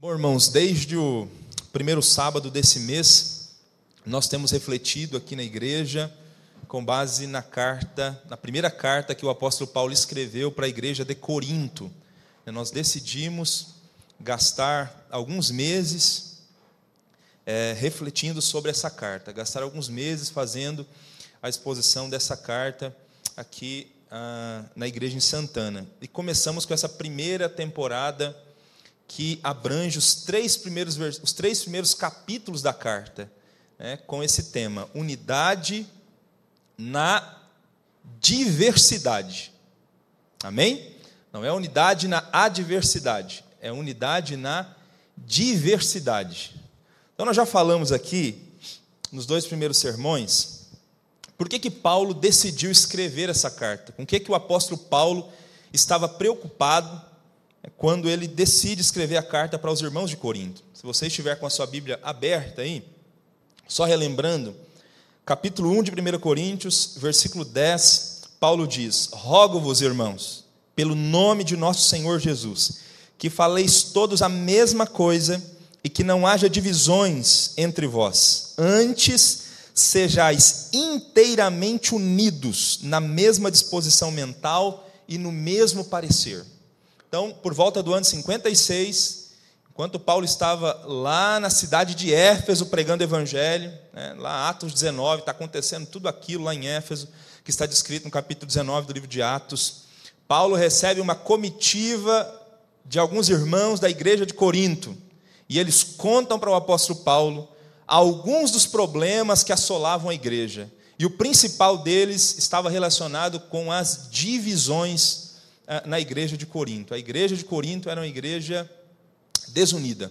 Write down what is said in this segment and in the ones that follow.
Bom, irmãos, desde o primeiro sábado desse mês, nós temos refletido aqui na igreja com base na carta, na primeira carta que o apóstolo Paulo escreveu para a igreja de Corinto. Nós decidimos gastar alguns meses é, refletindo sobre essa carta, gastar alguns meses fazendo a exposição dessa carta aqui ah, na igreja em Santana. E começamos com essa primeira temporada que abrange os três primeiros, os três primeiros capítulos da carta, né, com esse tema: unidade na diversidade. Amém? Não é unidade na adversidade, é unidade na diversidade. Então, nós já falamos aqui, nos dois primeiros sermões, por que, que Paulo decidiu escrever essa carta? Com que, que o apóstolo Paulo estava preocupado é quando ele decide escrever a carta para os irmãos de Corinto. Se você estiver com a sua Bíblia aberta aí, só relembrando, capítulo 1 de 1 Coríntios, versículo 10, Paulo diz: Rogo-vos, irmãos, pelo nome de nosso Senhor Jesus, que faleis todos a mesma coisa e que não haja divisões entre vós. Antes, sejais inteiramente unidos na mesma disposição mental e no mesmo parecer. Então, por volta do ano 56, enquanto Paulo estava lá na cidade de Éfeso pregando o evangelho, né, lá Atos 19, está acontecendo tudo aquilo lá em Éfeso, que está descrito no capítulo 19 do livro de Atos. Paulo recebe uma comitiva de alguns irmãos da igreja de Corinto, e eles contam para o apóstolo Paulo alguns dos problemas que assolavam a igreja. E o principal deles estava relacionado com as divisões na igreja de Corinto. A igreja de Corinto era uma igreja desunida.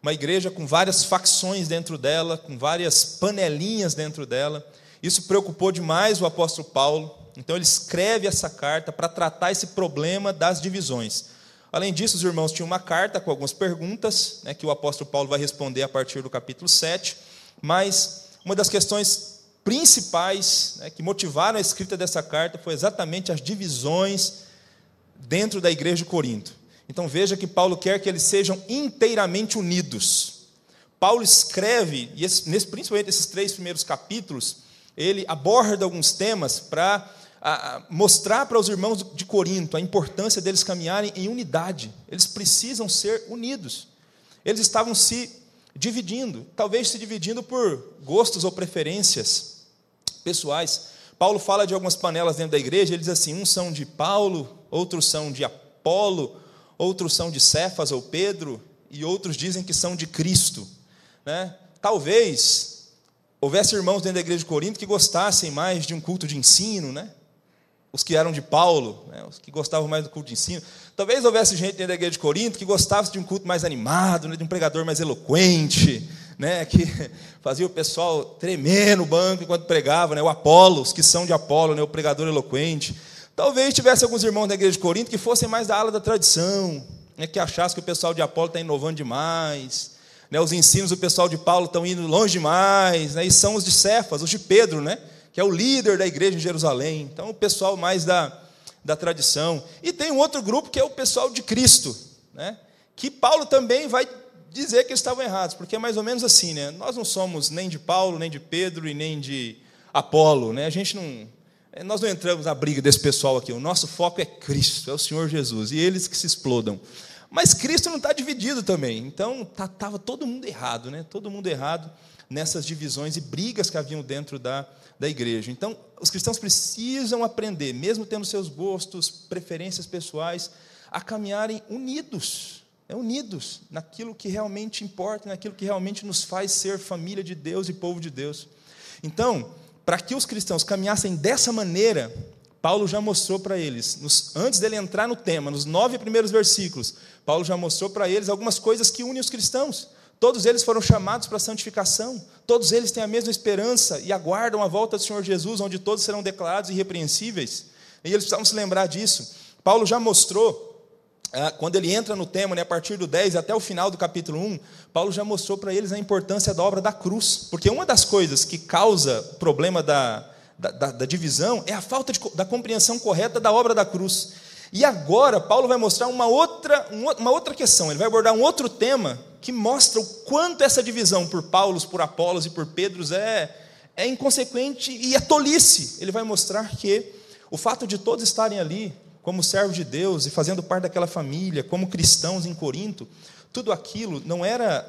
Uma igreja com várias facções dentro dela, com várias panelinhas dentro dela. Isso preocupou demais o apóstolo Paulo. Então ele escreve essa carta para tratar esse problema das divisões. Além disso, os irmãos tinham uma carta com algumas perguntas, né, que o apóstolo Paulo vai responder a partir do capítulo 7. Mas uma das questões principais né, que motivaram a escrita dessa carta foi exatamente as divisões dentro da igreja de Corinto. Então veja que Paulo quer que eles sejam inteiramente unidos. Paulo escreve, e esse, principalmente esses três primeiros capítulos, ele aborda alguns temas para mostrar para os irmãos de Corinto a importância deles caminharem em unidade. Eles precisam ser unidos. Eles estavam se dividindo, talvez se dividindo por gostos ou preferências pessoais. Paulo fala de algumas panelas dentro da igreja, ele diz assim: uns são de Paulo, outros são de Apolo, outros são de Cefas ou Pedro, e outros dizem que são de Cristo. Né? Talvez houvesse irmãos dentro da igreja de Corinto que gostassem mais de um culto de ensino, né? os que eram de Paulo, né? os que gostavam mais do culto de ensino. Talvez houvesse gente dentro da igreja de Corinto que gostasse de um culto mais animado, né? de um pregador mais eloquente, né? que fazia o pessoal tremer no banco enquanto pregava, né? o Apolo, os que são de Apolo, né? o pregador eloquente. Talvez tivesse alguns irmãos da igreja de Corinto que fossem mais da ala da tradição, né, que achassem que o pessoal de Apolo está inovando demais, né, os ensinos do pessoal de Paulo estão indo longe demais, né, e são os de Cefas, os de Pedro, né, que é o líder da igreja em Jerusalém. Então, o pessoal mais da, da tradição. E tem um outro grupo que é o pessoal de Cristo, né, que Paulo também vai dizer que estavam errados, porque é mais ou menos assim, né? Nós não somos nem de Paulo, nem de Pedro e nem de Apolo, né? A gente não nós não entramos na briga desse pessoal aqui. O nosso foco é Cristo, é o Senhor Jesus, e eles que se explodam. Mas Cristo não está dividido também. Então estava tá, todo mundo errado, né? Todo mundo errado nessas divisões e brigas que haviam dentro da, da igreja. Então, os cristãos precisam aprender, mesmo tendo seus gostos, preferências pessoais, a caminharem unidos, é, unidos naquilo que realmente importa, naquilo que realmente nos faz ser família de Deus e povo de Deus. Então, para que os cristãos caminhassem dessa maneira, Paulo já mostrou para eles, nos, antes dele entrar no tema, nos nove primeiros versículos, Paulo já mostrou para eles algumas coisas que unem os cristãos. Todos eles foram chamados para a santificação, todos eles têm a mesma esperança e aguardam a volta do Senhor Jesus, onde todos serão declarados irrepreensíveis. E eles precisavam se lembrar disso. Paulo já mostrou quando ele entra no tema, né, a partir do 10 até o final do capítulo 1, Paulo já mostrou para eles a importância da obra da cruz. Porque uma das coisas que causa o problema da, da, da, da divisão é a falta de, da compreensão correta da obra da cruz. E agora, Paulo vai mostrar uma outra, uma outra questão, ele vai abordar um outro tema que mostra o quanto essa divisão por Paulos, por Apolos e por Pedros é, é inconsequente e é tolice. Ele vai mostrar que o fato de todos estarem ali, como servos de Deus e fazendo parte daquela família, como cristãos em Corinto, tudo aquilo não era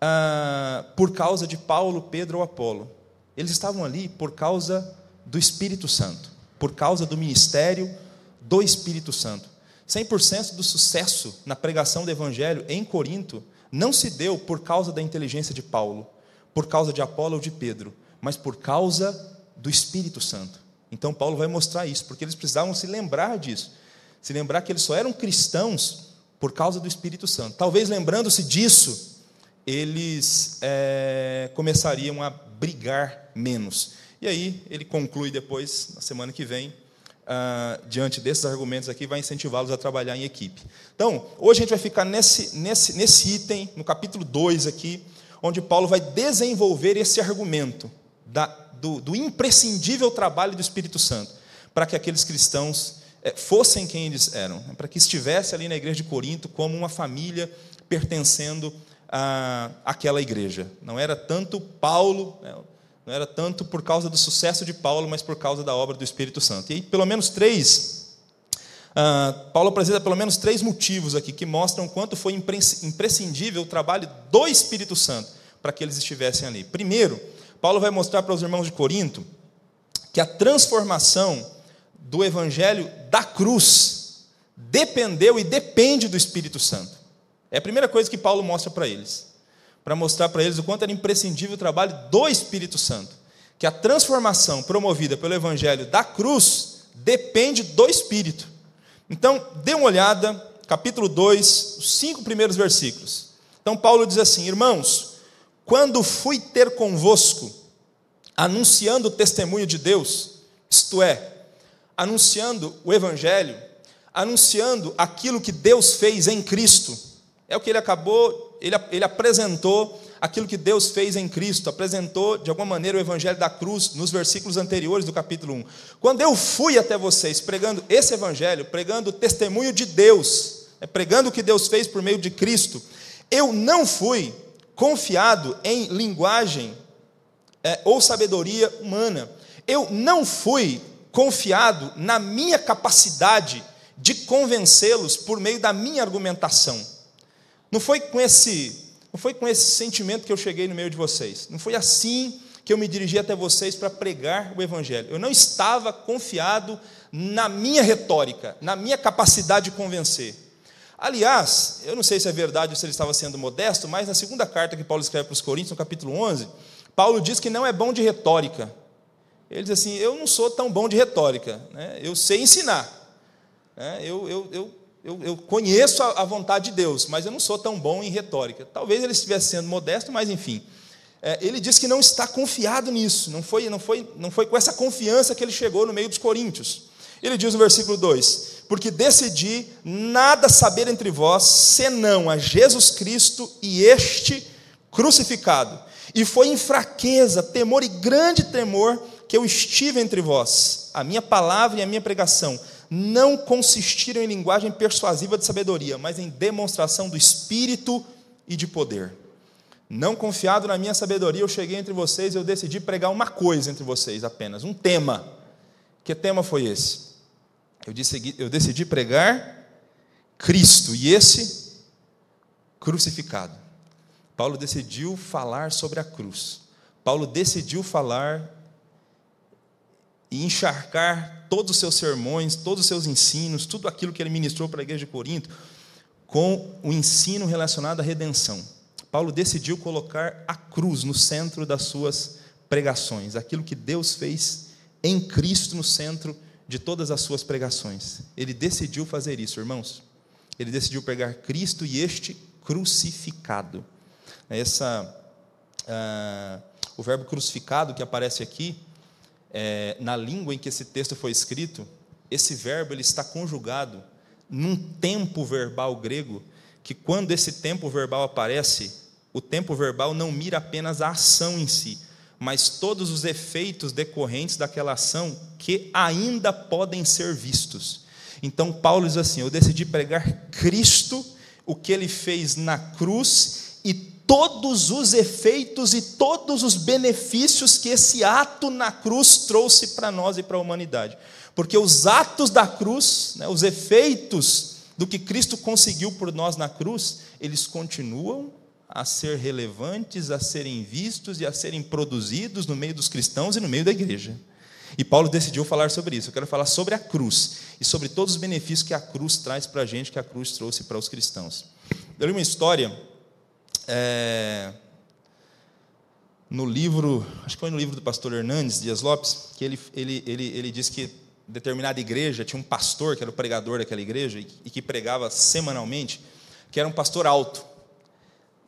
ah, por causa de Paulo, Pedro ou Apolo. Eles estavam ali por causa do Espírito Santo, por causa do ministério do Espírito Santo. 100% do sucesso na pregação do Evangelho em Corinto não se deu por causa da inteligência de Paulo, por causa de Apolo ou de Pedro, mas por causa do Espírito Santo. Então, Paulo vai mostrar isso, porque eles precisavam se lembrar disso, se lembrar que eles só eram cristãos por causa do Espírito Santo. Talvez lembrando-se disso, eles é, começariam a brigar menos. E aí, ele conclui depois, na semana que vem, ah, diante desses argumentos aqui, vai incentivá-los a trabalhar em equipe. Então, hoje a gente vai ficar nesse, nesse, nesse item, no capítulo 2 aqui, onde Paulo vai desenvolver esse argumento da, do, do, imprescindível trabalho do Espírito Santo, para que aqueles cristãos é, fossem quem eles eram, né, para que estivesse ali na igreja de Corinto como uma família pertencendo àquela igreja. Não era tanto Paulo, né, não era tanto por causa do sucesso de Paulo, mas por causa da obra do Espírito Santo. E pelo menos três, uh, Paulo apresenta pelo menos três motivos aqui que mostram quanto foi imprescindível o trabalho do Espírito Santo para que eles estivessem ali. Primeiro, Paulo vai mostrar para os irmãos de Corinto que a transformação do evangelho da cruz dependeu e depende do Espírito Santo. É a primeira coisa que Paulo mostra para eles para mostrar para eles o quanto era imprescindível o trabalho do Espírito Santo. Que a transformação promovida pelo Evangelho da cruz depende do Espírito. Então, dê uma olhada, capítulo 2, os cinco primeiros versículos. Então, Paulo diz assim: Irmãos, quando fui ter convosco, anunciando o testemunho de Deus, isto é, anunciando o Evangelho, anunciando aquilo que Deus fez em Cristo, é o que ele acabou ele, ele apresentou aquilo que Deus fez em Cristo, apresentou de alguma maneira o evangelho da cruz nos versículos anteriores do capítulo 1. Quando eu fui até vocês pregando esse evangelho, pregando o testemunho de Deus, né, pregando o que Deus fez por meio de Cristo, eu não fui confiado em linguagem é, ou sabedoria humana. Eu não fui confiado na minha capacidade de convencê-los por meio da minha argumentação. Não foi com esse, não foi com esse sentimento que eu cheguei no meio de vocês. Não foi assim que eu me dirigi até vocês para pregar o evangelho. Eu não estava confiado na minha retórica, na minha capacidade de convencer. Aliás, eu não sei se é verdade ou se ele estava sendo modesto, mas na segunda carta que Paulo escreve para os Coríntios, no capítulo 11, Paulo diz que não é bom de retórica. Ele diz assim: Eu não sou tão bom de retórica, né? eu sei ensinar. Né? Eu, eu, eu eu, eu conheço a, a, vontade de Deus, mas eu não sou tão bom em retórica. Talvez ele estivesse sendo modesto, mas enfim. É, ele diz que não está confiado nisso, não foi, não, foi, não foi com essa confiança que ele chegou no meio dos coríntios. Ele diz no versículo 2: Porque decidi nada saber entre vós, senão a Jesus Cristo e este crucificado. E foi em fraqueza, temor e grande temor que eu estive entre vós. A minha palavra e a minha pregação não consistiram em linguagem persuasiva de sabedoria, mas em demonstração do espírito e de poder. Não confiado na minha sabedoria, eu cheguei entre vocês e eu decidi pregar uma coisa entre vocês apenas, um tema. Que tema foi esse? Eu decidi, eu decidi pregar Cristo e esse crucificado. Paulo decidiu falar sobre a cruz. Paulo decidiu falar e encharcar todos os seus sermões, todos os seus ensinos, tudo aquilo que ele ministrou para a igreja de Corinto, com o ensino relacionado à redenção. Paulo decidiu colocar a cruz no centro das suas pregações, aquilo que Deus fez em Cristo no centro de todas as suas pregações. Ele decidiu fazer isso, irmãos. Ele decidiu pregar Cristo e este crucificado. Essa, uh, o verbo crucificado que aparece aqui é, na língua em que esse texto foi escrito, esse verbo ele está conjugado num tempo verbal grego, que quando esse tempo verbal aparece, o tempo verbal não mira apenas a ação em si, mas todos os efeitos decorrentes daquela ação que ainda podem ser vistos. Então Paulo diz assim: Eu decidi pregar Cristo, o que ele fez na cruz e todos os efeitos e todos os benefícios que esse ato na cruz trouxe para nós e para a humanidade. Porque os atos da cruz, né, os efeitos do que Cristo conseguiu por nós na cruz, eles continuam a ser relevantes, a serem vistos e a serem produzidos no meio dos cristãos e no meio da igreja. E Paulo decidiu falar sobre isso. Eu quero falar sobre a cruz e sobre todos os benefícios que a cruz traz para a gente, que a cruz trouxe para os cristãos. Eu li uma história é, no livro, acho que foi no livro do pastor Hernandes Dias Lopes, que ele, ele, ele, ele disse que determinada igreja tinha um pastor que era o pregador daquela igreja e que pregava semanalmente, que era um pastor alto.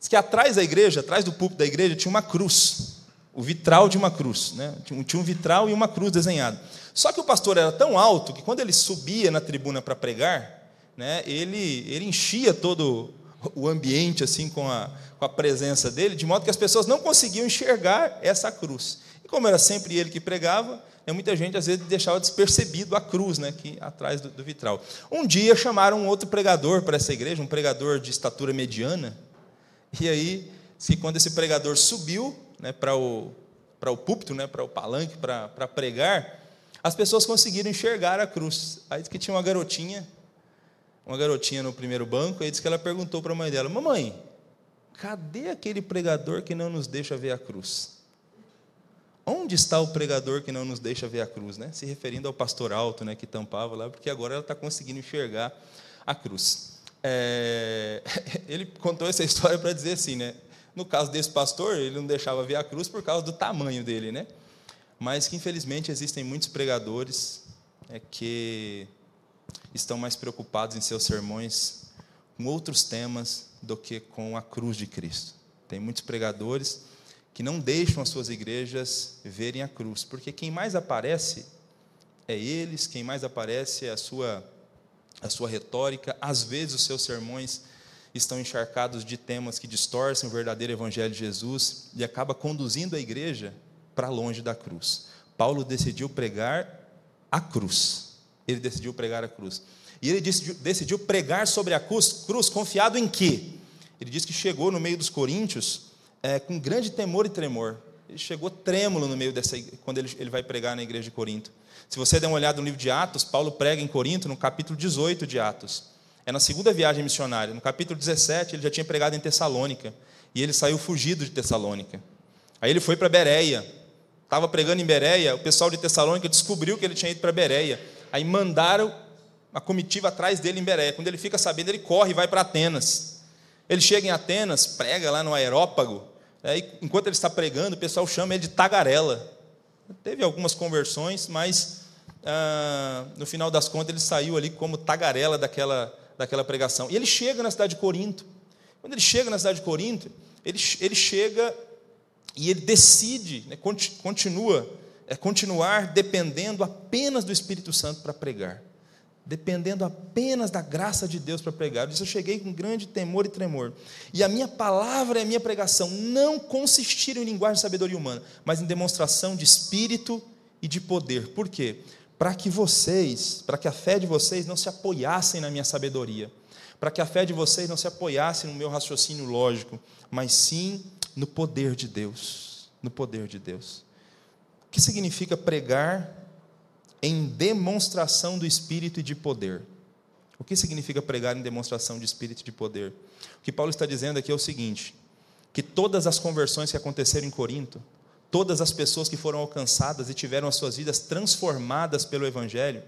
Diz que atrás da igreja, atrás do púlpito da igreja, tinha uma cruz, o vitral de uma cruz. Né? Tinha um vitral e uma cruz desenhado. Só que o pastor era tão alto que quando ele subia na tribuna para pregar, né, ele, ele enchia todo o ambiente assim com a, com a presença dele, de modo que as pessoas não conseguiam enxergar essa cruz. E como era sempre ele que pregava, né, muita gente às vezes deixava despercebido a cruz né, aqui atrás do, do vitral. Um dia chamaram um outro pregador para essa igreja, um pregador de estatura mediana, e aí, se quando esse pregador subiu né, para o, o púlpito, né, para o palanque, para, para pregar, as pessoas conseguiram enxergar a cruz. Aí diz que tinha uma garotinha, uma garotinha no primeiro banco, aí diz que ela perguntou para a mãe dela: Mamãe, cadê aquele pregador que não nos deixa ver a cruz? Onde está o pregador que não nos deixa ver a cruz? Né? Se referindo ao pastor alto né, que tampava lá, porque agora ela está conseguindo enxergar a cruz. É, ele contou essa história para dizer assim, né? No caso desse pastor, ele não deixava ver a cruz por causa do tamanho dele, né? Mas que infelizmente existem muitos pregadores é, que estão mais preocupados em seus sermões com outros temas do que com a cruz de Cristo. Tem muitos pregadores que não deixam as suas igrejas verem a cruz, porque quem mais aparece é eles, quem mais aparece é a sua a sua retórica, às vezes os seus sermões estão encharcados de temas que distorcem o verdadeiro evangelho de Jesus e acaba conduzindo a igreja para longe da cruz. Paulo decidiu pregar a cruz. Ele decidiu pregar a cruz. E ele decidiu, pregar sobre a cruz, cruz, confiado em quê? Ele diz que chegou no meio dos coríntios é, com grande temor e tremor. Ele chegou trêmulo no meio dessa quando ele, ele vai pregar na igreja de Corinto. Se você der uma olhada no livro de Atos, Paulo prega em Corinto, no capítulo 18 de Atos. É na segunda viagem missionária. No capítulo 17, ele já tinha pregado em Tessalônica. E ele saiu fugido de Tessalônica. Aí ele foi para Bereia. Estava pregando em Bereia. O pessoal de Tessalônica descobriu que ele tinha ido para Bereia. Aí mandaram a comitiva atrás dele em Bereia. Quando ele fica sabendo, ele corre e vai para Atenas. Ele chega em Atenas, prega lá no aerópago. Aí, enquanto ele está pregando, o pessoal chama ele de tagarela. Teve algumas conversões, mas ah, no final das contas ele saiu ali como tagarela daquela, daquela pregação. E ele chega na cidade de Corinto. Quando ele chega na cidade de Corinto, ele, ele chega e ele decide, né, continua, é continuar dependendo apenas do Espírito Santo para pregar dependendo apenas da graça de Deus para pregar. Eu disse, eu cheguei com grande temor e tremor. E a minha palavra e a minha pregação não consistiram em linguagem de sabedoria humana, mas em demonstração de espírito e de poder. Por quê? Para que vocês, para que a fé de vocês não se apoiassem na minha sabedoria, para que a fé de vocês não se apoiasse no meu raciocínio lógico, mas sim no poder de Deus, no poder de Deus. O que significa pregar em demonstração do espírito e de poder. O que significa pregar em demonstração de espírito e de poder? O que Paulo está dizendo aqui é o seguinte: que todas as conversões que aconteceram em Corinto, todas as pessoas que foram alcançadas e tiveram as suas vidas transformadas pelo Evangelho,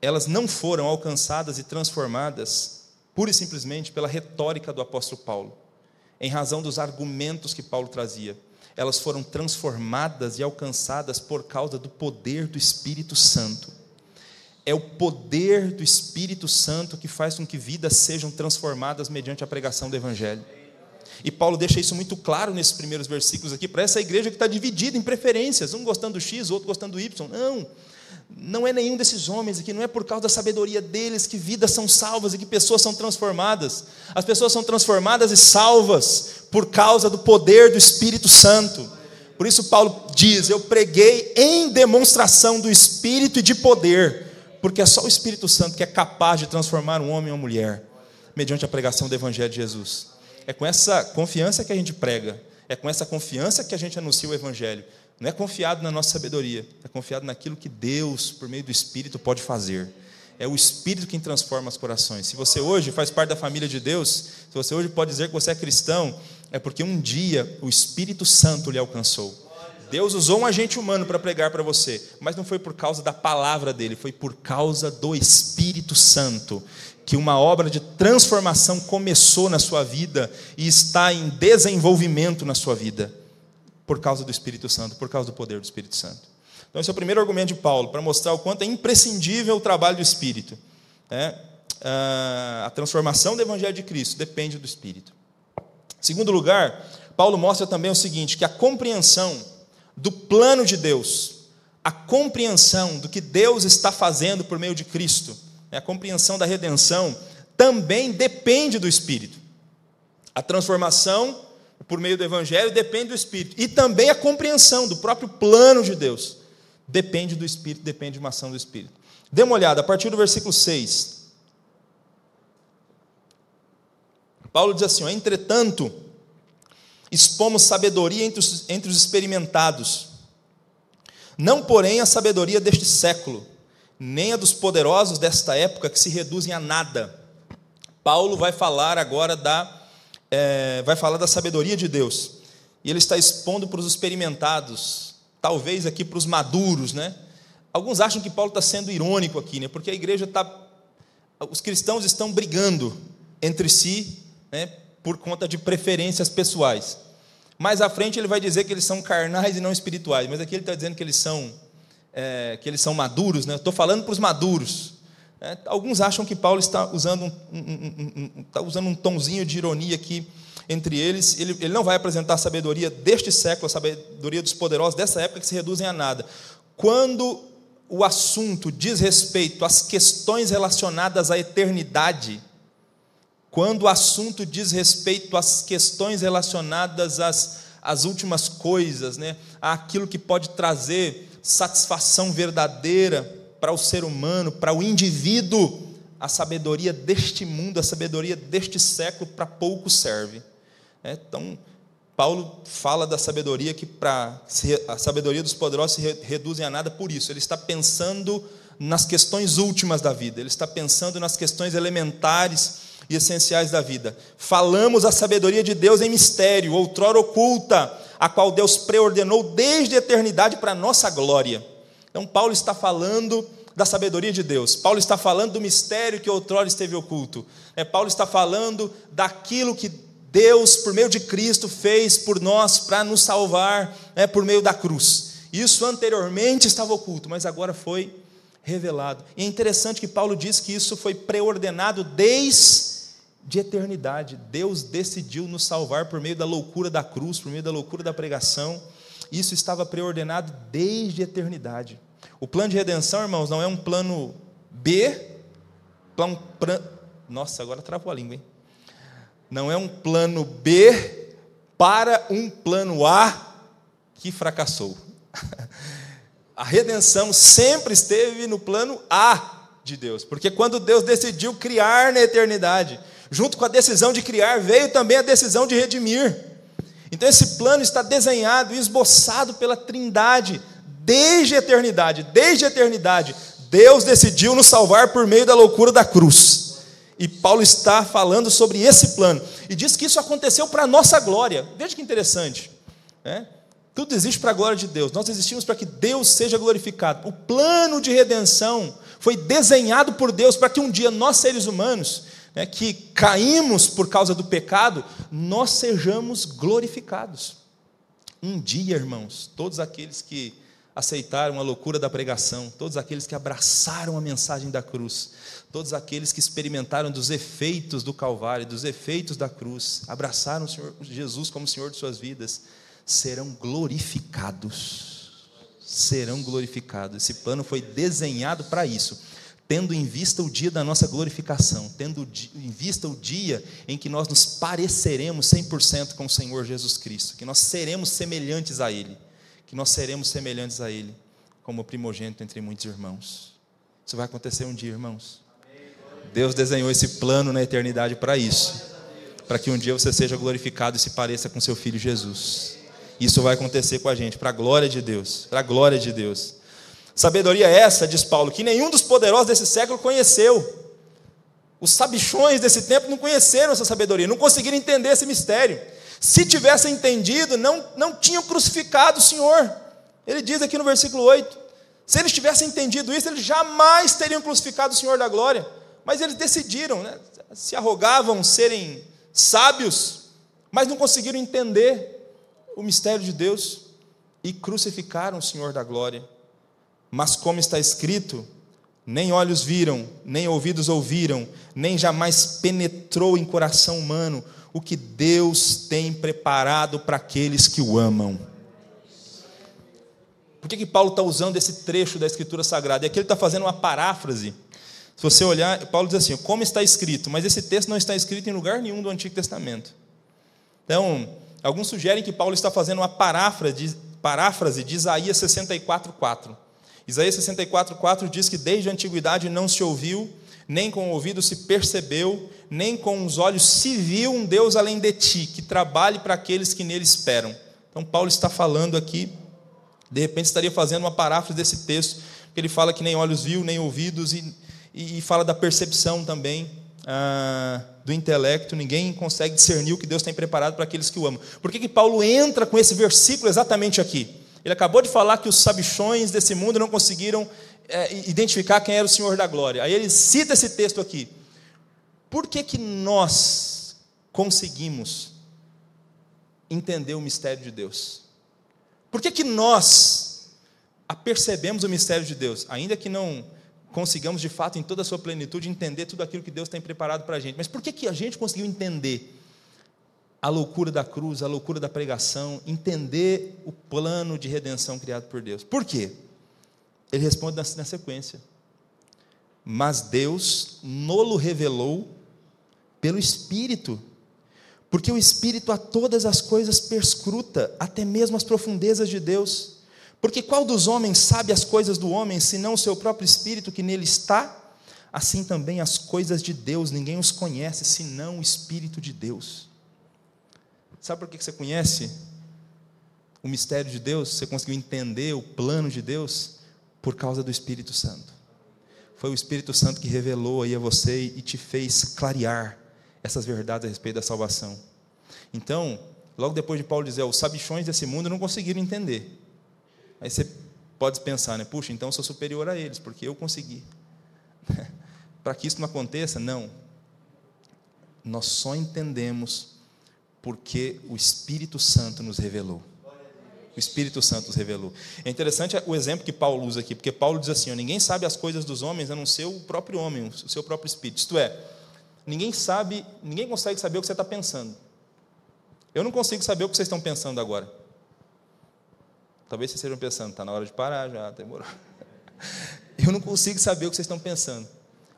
elas não foram alcançadas e transformadas pura e simplesmente pela retórica do apóstolo Paulo, em razão dos argumentos que Paulo trazia elas foram transformadas e alcançadas por causa do poder do Espírito Santo. É o poder do Espírito Santo que faz com que vidas sejam transformadas mediante a pregação do Evangelho. E Paulo deixa isso muito claro nesses primeiros versículos aqui, para essa igreja que está dividida em preferências, um gostando do X, outro gostando do Y. Não, não é nenhum desses homens aqui, não é por causa da sabedoria deles que vidas são salvas e que pessoas são transformadas. As pessoas são transformadas e salvas por causa do poder do Espírito Santo. Por isso, Paulo diz: Eu preguei em demonstração do Espírito e de poder, Porque é só o Espírito Santo que é capaz de transformar um homem em uma mulher, mediante a pregação do Evangelho de Jesus. É com essa confiança que a gente prega, é com essa confiança que a gente anuncia o Evangelho. Não é confiado na nossa sabedoria, é confiado naquilo que Deus, por meio do Espírito, pode fazer. É o Espírito quem transforma os corações. Se você hoje faz parte da família de Deus, se você hoje pode dizer que você é cristão, é porque um dia o Espírito Santo lhe alcançou. Deus usou um agente humano para pregar para você, mas não foi por causa da palavra dele, foi por causa do Espírito Santo que uma obra de transformação começou na sua vida e está em desenvolvimento na sua vida, por causa do Espírito Santo, por causa do poder do Espírito Santo. Então, esse é o primeiro argumento de Paulo, para mostrar o quanto é imprescindível o trabalho do Espírito. É, a transformação do Evangelho de Cristo depende do Espírito. Segundo lugar, Paulo mostra também o seguinte: que a compreensão do plano de Deus, a compreensão do que Deus está fazendo por meio de Cristo, né, a compreensão da redenção, também depende do Espírito. A transformação por meio do Evangelho depende do Espírito. E também a compreensão do próprio plano de Deus depende do Espírito, depende de uma ação do Espírito. Dê uma olhada, a partir do versículo 6. Paulo diz assim: entretanto, expomos sabedoria entre os, entre os experimentados, não, porém, a sabedoria deste século, nem a dos poderosos desta época que se reduzem a nada. Paulo vai falar agora da, é, vai falar da sabedoria de Deus, e ele está expondo para os experimentados, talvez aqui para os maduros, né? Alguns acham que Paulo está sendo irônico aqui, né? Porque a igreja está, os cristãos estão brigando entre si né, por conta de preferências pessoais. Mais à frente ele vai dizer que eles são carnais e não espirituais, mas aqui ele está dizendo que eles são é, que eles são maduros, né? Estou falando para os maduros. É, alguns acham que Paulo está usando um, um, um, está usando um tonzinho de ironia aqui entre eles. Ele, ele não vai apresentar a sabedoria deste século, a sabedoria dos poderosos dessa época que se reduzem a nada. Quando o assunto diz respeito às questões relacionadas à eternidade, quando o assunto diz respeito às questões relacionadas às, às últimas coisas, né? àquilo que pode trazer satisfação verdadeira para o ser humano, para o indivíduo, a sabedoria deste mundo, a sabedoria deste século, para pouco serve. É, então, Paulo fala da sabedoria que para a sabedoria dos poderosos se reduzem a nada por isso. Ele está pensando nas questões últimas da vida, ele está pensando nas questões elementares e essenciais da vida. Falamos a sabedoria de Deus em mistério, outrora oculta, a qual Deus preordenou desde a eternidade para a nossa glória. Então, Paulo está falando da sabedoria de Deus, Paulo está falando do mistério que outrora esteve oculto, é, Paulo está falando daquilo que Deus, por meio de Cristo, fez por nós para nos salvar é, por meio da cruz. Isso anteriormente estava oculto, mas agora foi revelado. E é interessante que Paulo diz que isso foi preordenado desde de eternidade. Deus decidiu nos salvar por meio da loucura da cruz, por meio da loucura da pregação. Isso estava preordenado desde a eternidade. O plano de redenção, irmãos, não é um plano B, plano, nossa, agora travou a língua, hein? Não é um plano B para um plano A que fracassou. A redenção sempre esteve no plano A de Deus, porque quando Deus decidiu criar na eternidade, junto com a decisão de criar, veio também a decisão de redimir. Então esse plano está desenhado e esboçado pela Trindade desde a eternidade. Desde a eternidade, Deus decidiu nos salvar por meio da loucura da cruz. E Paulo está falando sobre esse plano. E diz que isso aconteceu para a nossa glória. Veja que interessante. Né? Tudo existe para a glória de Deus. Nós existimos para que Deus seja glorificado. O plano de redenção foi desenhado por Deus para que um dia nós, seres humanos, né, que caímos por causa do pecado, nós sejamos glorificados. Um dia, irmãos, todos aqueles que aceitaram a loucura da pregação, todos aqueles que abraçaram a mensagem da cruz, todos aqueles que experimentaram dos efeitos do Calvário, dos efeitos da cruz, abraçaram o Senhor Jesus como Senhor de suas vidas, serão glorificados. Serão glorificados. Esse plano foi desenhado para isso tendo em vista o dia da nossa glorificação, tendo em vista o dia em que nós nos pareceremos 100% com o Senhor Jesus Cristo, que nós seremos semelhantes a Ele, que nós seremos semelhantes a Ele, como primogênito entre muitos irmãos. Isso vai acontecer um dia, irmãos. Deus desenhou esse plano na eternidade para isso. Para que um dia você seja glorificado e se pareça com seu filho Jesus. Isso vai acontecer com a gente, para a glória de Deus. Para a glória de Deus. Sabedoria essa, diz Paulo, que nenhum dos poderosos desse século conheceu. Os sabichões desse tempo não conheceram essa sabedoria, não conseguiram entender esse mistério. Se tivessem entendido, não, não tinham crucificado o Senhor. Ele diz aqui no versículo 8: se eles tivessem entendido isso, eles jamais teriam crucificado o Senhor da glória. Mas eles decidiram, né? se arrogavam serem sábios, mas não conseguiram entender o mistério de Deus e crucificaram o Senhor da glória. Mas como está escrito, nem olhos viram, nem ouvidos ouviram, nem jamais penetrou em coração humano o que Deus tem preparado para aqueles que o amam. Por que, que Paulo está usando esse trecho da Escritura Sagrada? É que ele está fazendo uma paráfrase. Se você olhar, Paulo diz assim: como está escrito, mas esse texto não está escrito em lugar nenhum do Antigo Testamento. Então, alguns sugerem que Paulo está fazendo uma paráfrase, paráfrase de Isaías 64,4. Isaías 64,4 diz que desde a antiguidade não se ouviu, nem com o ouvido se percebeu, nem com os olhos se viu um Deus além de ti, que trabalhe para aqueles que nele esperam. Então, Paulo está falando aqui, de repente estaria fazendo uma paráfrase desse texto, que ele fala que nem olhos viu, nem ouvidos, e, e, e fala da percepção também, ah, do intelecto, ninguém consegue discernir o que Deus tem preparado para aqueles que o amam. Por que, que Paulo entra com esse versículo exatamente aqui? Ele acabou de falar que os sabichões desse mundo não conseguiram é, identificar quem era o Senhor da glória. Aí ele cita esse texto aqui. Por que, que nós conseguimos entender o mistério de Deus? Por que, que nós apercebemos o mistério de Deus? Ainda que não consigamos de fato, em toda a sua plenitude, entender tudo aquilo que Deus tem preparado para a gente. Mas por que, que a gente conseguiu entender a loucura da cruz, a loucura da pregação, entender o plano de redenção criado por Deus. Por quê? Ele responde na, sequência. Mas Deus nolo revelou pelo Espírito, porque o Espírito a todas as coisas perscruta, até mesmo as profundezas de Deus. Porque qual dos homens sabe as coisas do homem, senão o seu próprio Espírito que nele está? Assim também as coisas de Deus, ninguém os conhece, senão o Espírito de Deus. Sabe por que você conhece o mistério de Deus? Você conseguiu entender o plano de Deus? Por causa do Espírito Santo. Foi o Espírito Santo que revelou aí a você e te fez clarear essas verdades a respeito da salvação. Então, logo depois de Paulo dizer, os sabichões desse mundo não conseguiram entender. Aí você pode pensar, né? Puxa, então eu sou superior a eles, porque eu consegui. Para que isso não aconteça, não. Nós só entendemos porque o Espírito Santo nos revelou. O Espírito Santo nos revelou. É interessante o exemplo que Paulo usa aqui, porque Paulo diz assim: ó, ninguém sabe as coisas dos homens a não ser o próprio homem, o seu próprio espírito. Isto é, ninguém sabe, ninguém consegue saber o que você está pensando. Eu não consigo saber o que vocês estão pensando agora. Talvez vocês estejam pensando, está na hora de parar já, demorou. Eu não consigo saber o que vocês estão pensando.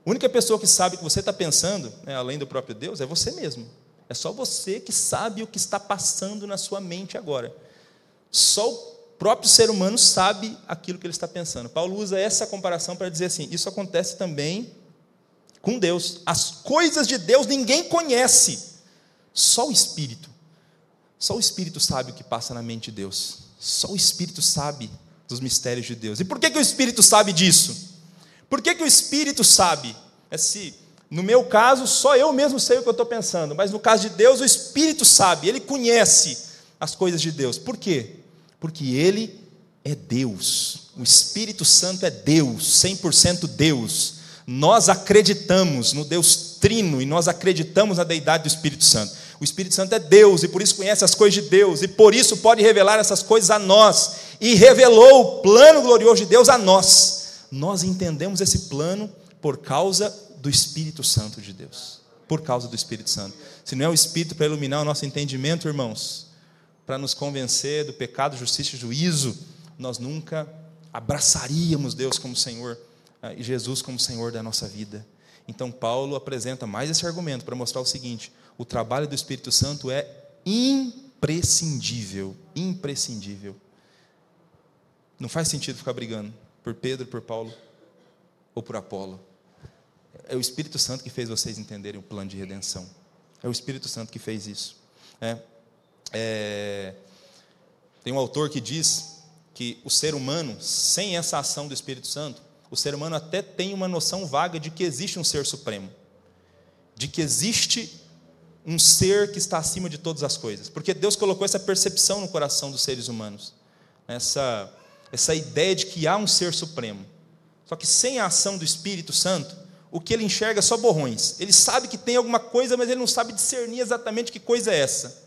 A única pessoa que sabe o que você está pensando, né, além do próprio Deus, é você mesmo. É só você que sabe o que está passando na sua mente agora. Só o próprio ser humano sabe aquilo que ele está pensando. Paulo usa essa comparação para dizer assim: isso acontece também com Deus. As coisas de Deus ninguém conhece, só o Espírito. Só o Espírito sabe o que passa na mente de Deus. Só o Espírito sabe dos mistérios de Deus. E por que, que o Espírito sabe disso? Por que, que o Espírito sabe? É se no meu caso, só eu mesmo sei o que eu estou pensando, mas no caso de Deus, o Espírito sabe, ele conhece as coisas de Deus. Por quê? Porque ele é Deus. O Espírito Santo é Deus, 100% Deus. Nós acreditamos no Deus Trino e nós acreditamos na deidade do Espírito Santo. O Espírito Santo é Deus e por isso conhece as coisas de Deus e por isso pode revelar essas coisas a nós. E revelou o plano glorioso de Deus a nós. Nós entendemos esse plano por causa do Espírito Santo de Deus. Por causa do Espírito Santo. Se não é o Espírito para iluminar o nosso entendimento, irmãos, para nos convencer do pecado, justiça e juízo, nós nunca abraçaríamos Deus como Senhor eh, e Jesus como Senhor da nossa vida. Então, Paulo apresenta mais esse argumento para mostrar o seguinte: o trabalho do Espírito Santo é imprescindível. Imprescindível. Não faz sentido ficar brigando por Pedro por Paulo. ou por Apolo. É o Espírito Santo que fez vocês entenderem o plano de redenção. É o Espírito Santo que fez isso. É, é, tem um autor que diz que o ser humano, sem essa ação do Espírito Santo, o ser humano até tem uma noção vaga de que existe um ser supremo, de que existe um ser que está acima de todas as coisas, porque Deus colocou essa percepção no coração dos seres humanos, essa, essa ideia de que há um ser supremo. Só que sem a ação do Espírito Santo, o que ele enxerga é só borrões. Ele sabe que tem alguma coisa, mas ele não sabe discernir exatamente que coisa é essa.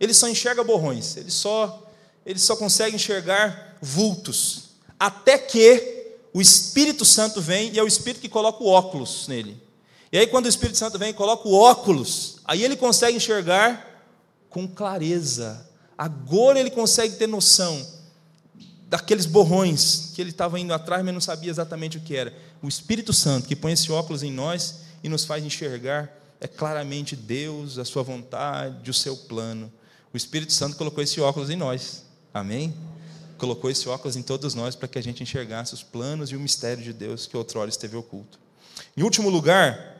Ele só enxerga borrões, ele só, ele só consegue enxergar vultos. Até que o Espírito Santo vem e é o Espírito que coloca o óculos nele. E aí, quando o Espírito Santo vem e coloca o óculos, aí ele consegue enxergar com clareza. Agora ele consegue ter noção daqueles borrões que ele estava indo atrás, mas não sabia exatamente o que era. O Espírito Santo que põe esse óculos em nós e nos faz enxergar é claramente Deus, a sua vontade, o seu plano. O Espírito Santo colocou esse óculos em nós. Amém? Colocou esse óculos em todos nós para que a gente enxergasse os planos e o mistério de Deus que outrora esteve oculto. Em último lugar,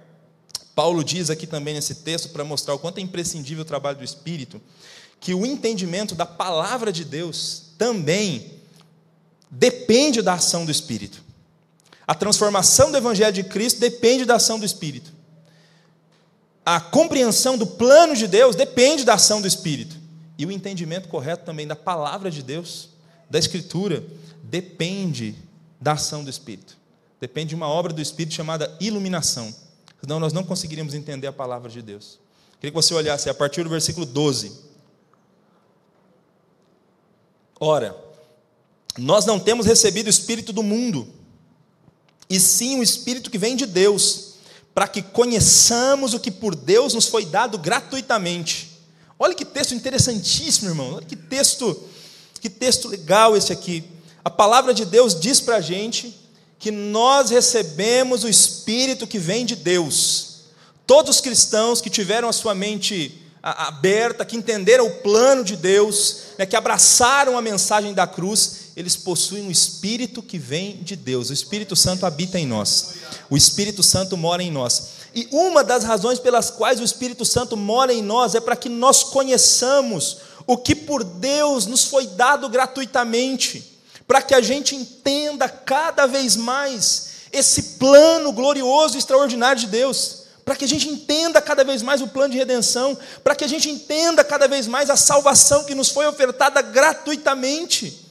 Paulo diz aqui também nesse texto, para mostrar o quanto é imprescindível o trabalho do Espírito, que o entendimento da palavra de Deus também depende da ação do Espírito. A transformação do Evangelho de Cristo depende da ação do Espírito. A compreensão do plano de Deus depende da ação do Espírito. E o entendimento correto também da palavra de Deus, da Escritura, depende da ação do Espírito. Depende de uma obra do Espírito chamada iluminação. Senão nós não conseguiríamos entender a palavra de Deus. Queria que você olhasse a partir do versículo 12. Ora, nós não temos recebido o Espírito do mundo, e sim o Espírito que vem de Deus, para que conheçamos o que por Deus nos foi dado gratuitamente. Olha que texto interessantíssimo, irmão. Olha que texto, que texto legal esse aqui. A palavra de Deus diz para a gente que nós recebemos o Espírito que vem de Deus. Todos os cristãos que tiveram a sua mente aberta, que entenderam o plano de Deus, né, que abraçaram a mensagem da cruz, eles possuem um Espírito que vem de Deus. O Espírito Santo habita em nós. O Espírito Santo mora em nós. E uma das razões pelas quais o Espírito Santo mora em nós é para que nós conheçamos o que por Deus nos foi dado gratuitamente, para que a gente entenda cada vez mais esse plano glorioso e extraordinário de Deus para que a gente entenda cada vez mais o plano de redenção, para que a gente entenda cada vez mais a salvação que nos foi ofertada gratuitamente,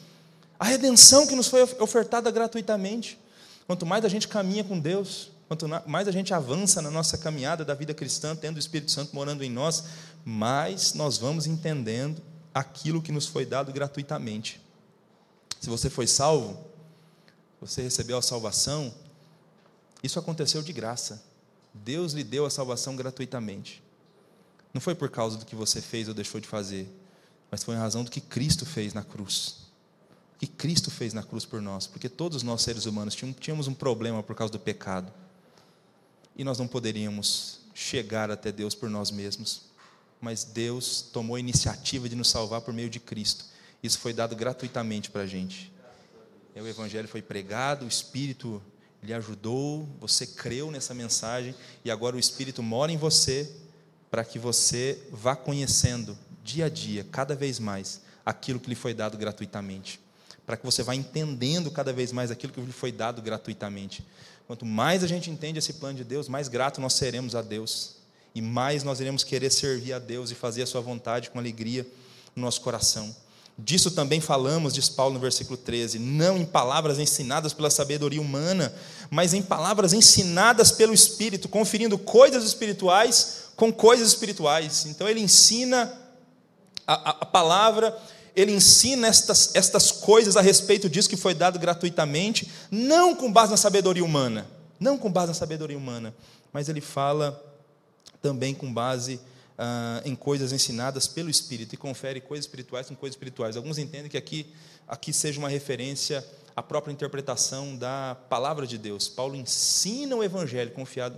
a redenção que nos foi ofertada gratuitamente. Quanto mais a gente caminha com Deus, quanto mais a gente avança na nossa caminhada da vida cristã, tendo o Espírito Santo morando em nós, mais nós vamos entendendo aquilo que nos foi dado gratuitamente. Se você foi salvo, você recebeu a salvação, isso aconteceu de graça. Deus lhe deu a salvação gratuitamente. Não foi por causa do que você fez ou deixou de fazer, mas foi em razão do que Cristo fez na cruz. O que Cristo fez na cruz por nós, porque todos nós seres humanos tínhamos um problema por causa do pecado. E nós não poderíamos chegar até Deus por nós mesmos. Mas Deus tomou a iniciativa de nos salvar por meio de Cristo. Isso foi dado gratuitamente para a gente. O Evangelho foi pregado, o Espírito lhe ajudou, você creu nessa mensagem e agora o Espírito mora em você para que você vá conhecendo dia a dia, cada vez mais, aquilo que lhe foi dado gratuitamente. Para que você vá entendendo cada vez mais aquilo que lhe foi dado gratuitamente. Quanto mais a gente entende esse plano de Deus, mais grato nós seremos a Deus. E mais nós iremos querer servir a Deus e fazer a Sua vontade com alegria no nosso coração. Disso também falamos, diz Paulo no versículo 13, não em palavras ensinadas pela sabedoria humana, mas em palavras ensinadas pelo Espírito, conferindo coisas espirituais com coisas espirituais. Então ele ensina a, a, a palavra, ele ensina estas, estas coisas a respeito disso que foi dado gratuitamente, não com base na sabedoria humana, não com base na sabedoria humana, mas ele fala também com base ah, em coisas ensinadas pelo Espírito e confere coisas espirituais com coisas espirituais. Alguns entendem que aqui, aqui seja uma referência à própria interpretação da palavra de Deus. Paulo ensina o Evangelho confiado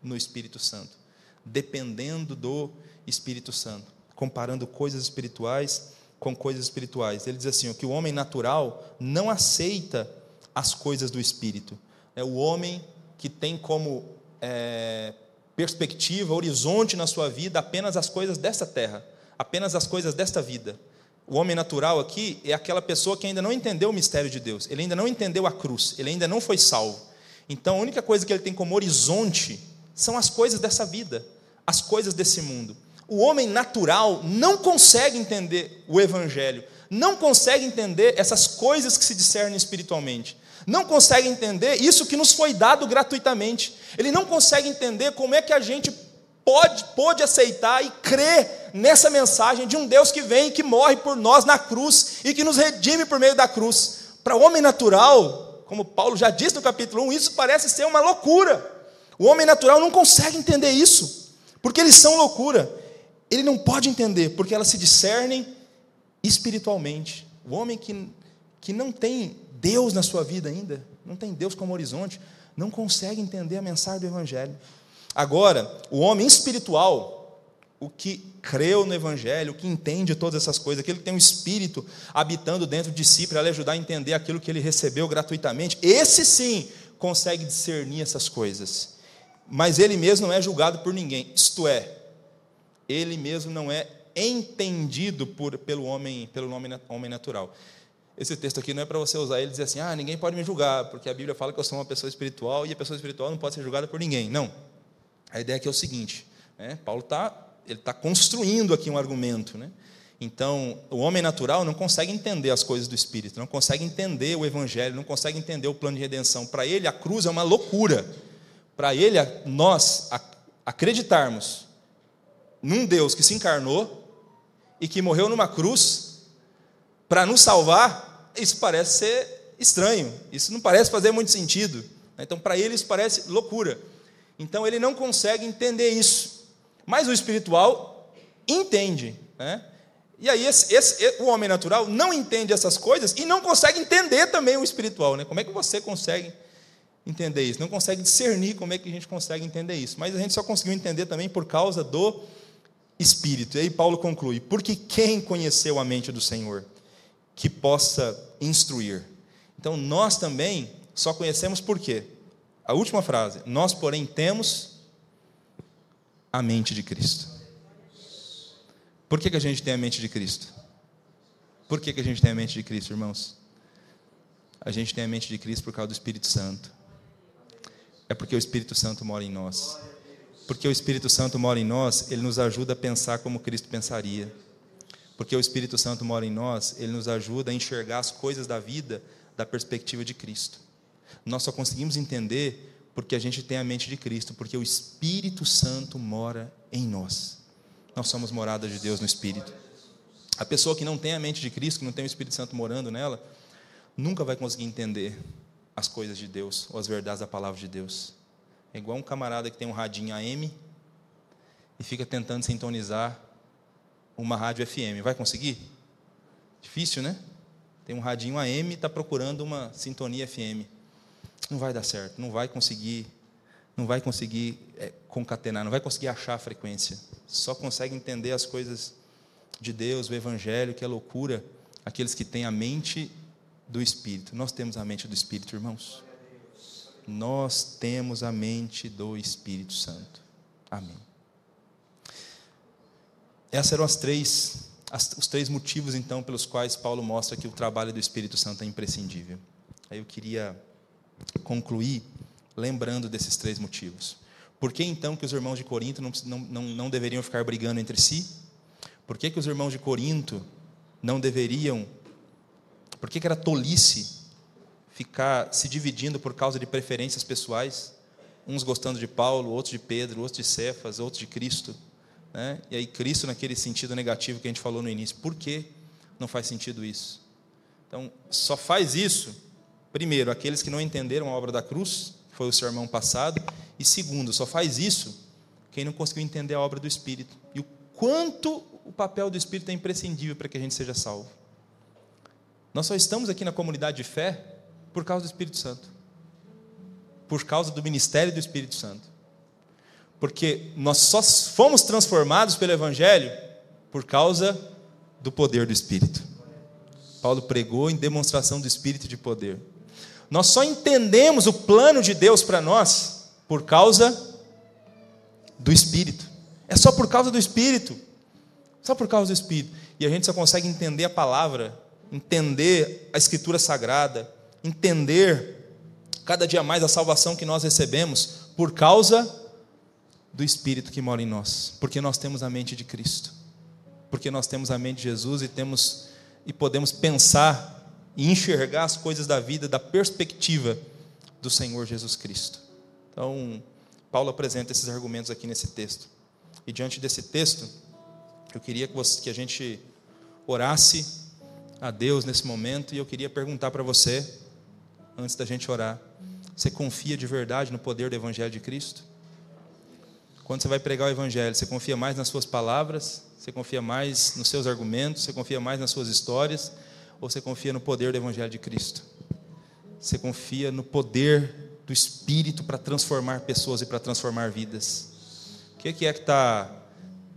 no Espírito Santo, dependendo do Espírito Santo, comparando coisas espirituais com coisas espirituais. Ele diz assim: que o homem natural não aceita as coisas do Espírito, É o homem que tem como é, perspectiva, horizonte na sua vida apenas as coisas desta terra, apenas as coisas desta vida. O homem natural aqui é aquela pessoa que ainda não entendeu o mistério de Deus, ele ainda não entendeu a cruz, ele ainda não foi salvo. Então a única coisa que ele tem como horizonte são as coisas dessa vida, as coisas desse mundo. O homem natural não consegue entender o evangelho, não consegue entender essas coisas que se discernem espiritualmente. Não consegue entender isso que nos foi dado gratuitamente. Ele não consegue entender como é que a gente pode, pode aceitar e crer nessa mensagem de um Deus que vem que morre por nós na cruz e que nos redime por meio da cruz. Para o homem natural, como Paulo já disse no capítulo 1, isso parece ser uma loucura. O homem natural não consegue entender isso, porque eles são loucura. Ele não pode entender, porque elas se discernem espiritualmente. O homem que, que não tem Deus na sua vida ainda, não tem Deus como horizonte, não consegue entender a mensagem do Evangelho. Agora, o homem espiritual, o que creu no Evangelho, o que entende todas essas coisas, aquele que tem um espírito habitando dentro de si para lhe ajudar a entender aquilo que ele recebeu gratuitamente, esse sim consegue discernir essas coisas. Mas ele mesmo não é julgado por ninguém, isto é, ele mesmo não é entendido por, pelo homem, pelo homem, homem natural. Esse texto aqui não é para você usar ele e dizer assim, ah, ninguém pode me julgar, porque a Bíblia fala que eu sou uma pessoa espiritual e a pessoa espiritual não pode ser julgada por ninguém. Não. A ideia aqui é o seguinte: né? Paulo está ele tá construindo aqui um argumento. Né? Então, o homem natural não consegue entender as coisas do Espírito, não consegue entender o Evangelho, não consegue entender o plano de redenção. Para ele, a cruz é uma loucura. Para ele, nós acreditarmos num Deus que se encarnou e que morreu numa cruz para nos salvar, isso parece ser estranho, isso não parece fazer muito sentido. Então, para ele, isso parece loucura. Então ele não consegue entender isso. Mas o espiritual entende. Né? E aí esse, esse, o homem natural não entende essas coisas e não consegue entender também o espiritual. Né? Como é que você consegue entender isso? Não consegue discernir como é que a gente consegue entender isso. Mas a gente só conseguiu entender também por causa do Espírito. E aí Paulo conclui: porque quem conheceu a mente do Senhor que possa instruir? Então nós também só conhecemos por quê? A última frase. Nós, porém, temos a mente de Cristo. Por que, que a gente tem a mente de Cristo? Por que, que a gente tem a mente de Cristo, irmãos? A gente tem a mente de Cristo por causa do Espírito Santo. É porque o Espírito Santo mora em nós. Porque o Espírito Santo mora em nós, ele nos ajuda a pensar como Cristo pensaria. Porque o Espírito Santo mora em nós, ele nos ajuda a enxergar as coisas da vida da perspectiva de Cristo. Nós só conseguimos entender porque a gente tem a mente de Cristo, porque o Espírito Santo mora em nós. Nós somos morada de Deus no Espírito. A pessoa que não tem a mente de Cristo, que não tem o Espírito Santo morando nela, nunca vai conseguir entender as coisas de Deus ou as verdades da palavra de Deus. É igual um camarada que tem um radinho AM e fica tentando sintonizar uma rádio FM. Vai conseguir? Difícil, né? Tem um radinho AM e está procurando uma sintonia FM não vai dar certo, não vai conseguir, não vai conseguir é, concatenar, não vai conseguir achar a frequência. Só consegue entender as coisas de Deus, o Evangelho, que é loucura, aqueles que têm a mente do Espírito. Nós temos a mente do Espírito, irmãos. Nós temos a mente do Espírito Santo. Amém. Essas eram as três, as, os três motivos, então, pelos quais Paulo mostra que o trabalho do Espírito Santo é imprescindível. Aí eu queria concluir lembrando desses três motivos. Por que então que os irmãos de Corinto não, não, não deveriam ficar brigando entre si? Por que, que os irmãos de Corinto não deveriam. Por que, que era tolice ficar se dividindo por causa de preferências pessoais? Uns gostando de Paulo, outros de Pedro, outros de Cefas, outros de Cristo. Né? E aí, Cristo, naquele sentido negativo que a gente falou no início. Por que não faz sentido isso? Então, só faz isso Primeiro, aqueles que não entenderam a obra da cruz, que foi o sermão passado. E segundo, só faz isso quem não conseguiu entender a obra do Espírito. E o quanto o papel do Espírito é imprescindível para que a gente seja salvo. Nós só estamos aqui na comunidade de fé por causa do Espírito Santo. Por causa do ministério do Espírito Santo. Porque nós só fomos transformados pelo Evangelho por causa do poder do Espírito. Paulo pregou em demonstração do Espírito de poder. Nós só entendemos o plano de Deus para nós por causa do Espírito. É só por causa do Espírito. Só por causa do Espírito. E a gente só consegue entender a palavra, entender a Escritura Sagrada, entender cada dia mais a salvação que nós recebemos por causa do Espírito que mora em nós, porque nós temos a mente de Cristo, porque nós temos a mente de Jesus e temos e podemos pensar e enxergar as coisas da vida da perspectiva do Senhor Jesus Cristo. Então, Paulo apresenta esses argumentos aqui nesse texto. E diante desse texto, eu queria que, você, que a gente orasse a Deus nesse momento e eu queria perguntar para você, antes da gente orar, você confia de verdade no poder do Evangelho de Cristo? Quando você vai pregar o Evangelho, você confia mais nas suas palavras? Você confia mais nos seus argumentos? Você confia mais nas suas histórias? Ou você confia no poder do Evangelho de Cristo? Você confia no poder do Espírito para transformar pessoas e para transformar vidas? O que é que está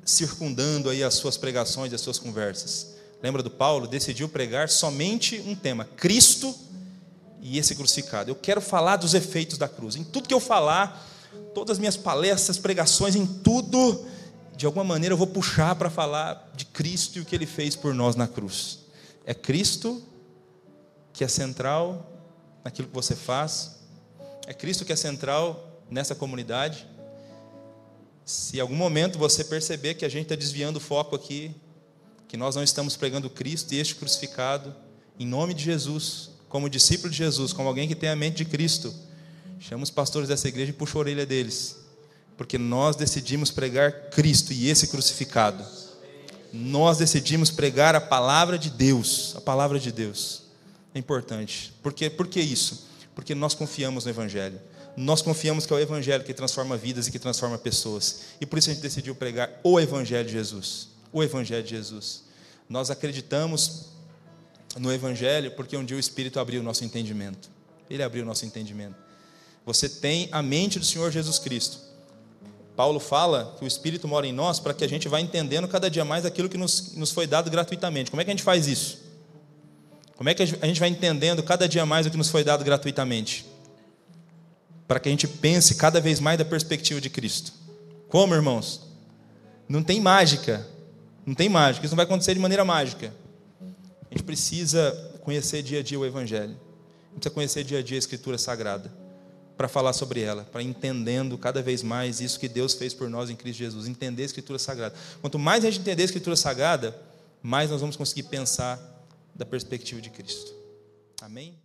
circundando aí as suas pregações e as suas conversas? Lembra do Paulo? Decidiu pregar somente um tema: Cristo e esse crucificado. Eu quero falar dos efeitos da cruz. Em tudo que eu falar, todas as minhas palestras, pregações, em tudo, de alguma maneira eu vou puxar para falar de Cristo e o que ele fez por nós na cruz. É Cristo que é central naquilo que você faz, é Cristo que é central nessa comunidade. Se em algum momento você perceber que a gente está desviando o foco aqui, que nós não estamos pregando Cristo e este crucificado, em nome de Jesus, como discípulo de Jesus, como alguém que tem a mente de Cristo, chama os pastores dessa igreja e puxa a orelha deles, porque nós decidimos pregar Cristo e esse crucificado nós decidimos pregar a palavra de Deus, a palavra de Deus. É importante. Por, quê? Por que isso? Porque nós confiamos no Evangelho. Nós confiamos que é o Evangelho que transforma vidas e que transforma pessoas. E por isso a gente decidiu pregar o Evangelho de Jesus. O Evangelho de Jesus. Nós acreditamos no Evangelho porque um dia o Espírito abriu o nosso entendimento. Ele abriu o nosso entendimento. Você tem a mente do Senhor Jesus Cristo. Paulo fala que o Espírito mora em nós para que a gente vá entendendo cada dia mais aquilo que nos, nos foi dado gratuitamente. Como é que a gente faz isso? Como é que a gente vai entendendo cada dia mais o que nos foi dado gratuitamente? Para que a gente pense cada vez mais da perspectiva de Cristo. Como, irmãos? Não tem mágica. Não tem mágica. Isso não vai acontecer de maneira mágica. A gente precisa conhecer dia a dia o Evangelho. A gente precisa conhecer dia a dia a Escritura Sagrada para falar sobre ela, para entendendo cada vez mais isso que Deus fez por nós em Cristo Jesus, entender a Escritura Sagrada. Quanto mais a gente entender a Escritura Sagrada, mais nós vamos conseguir pensar da perspectiva de Cristo. Amém?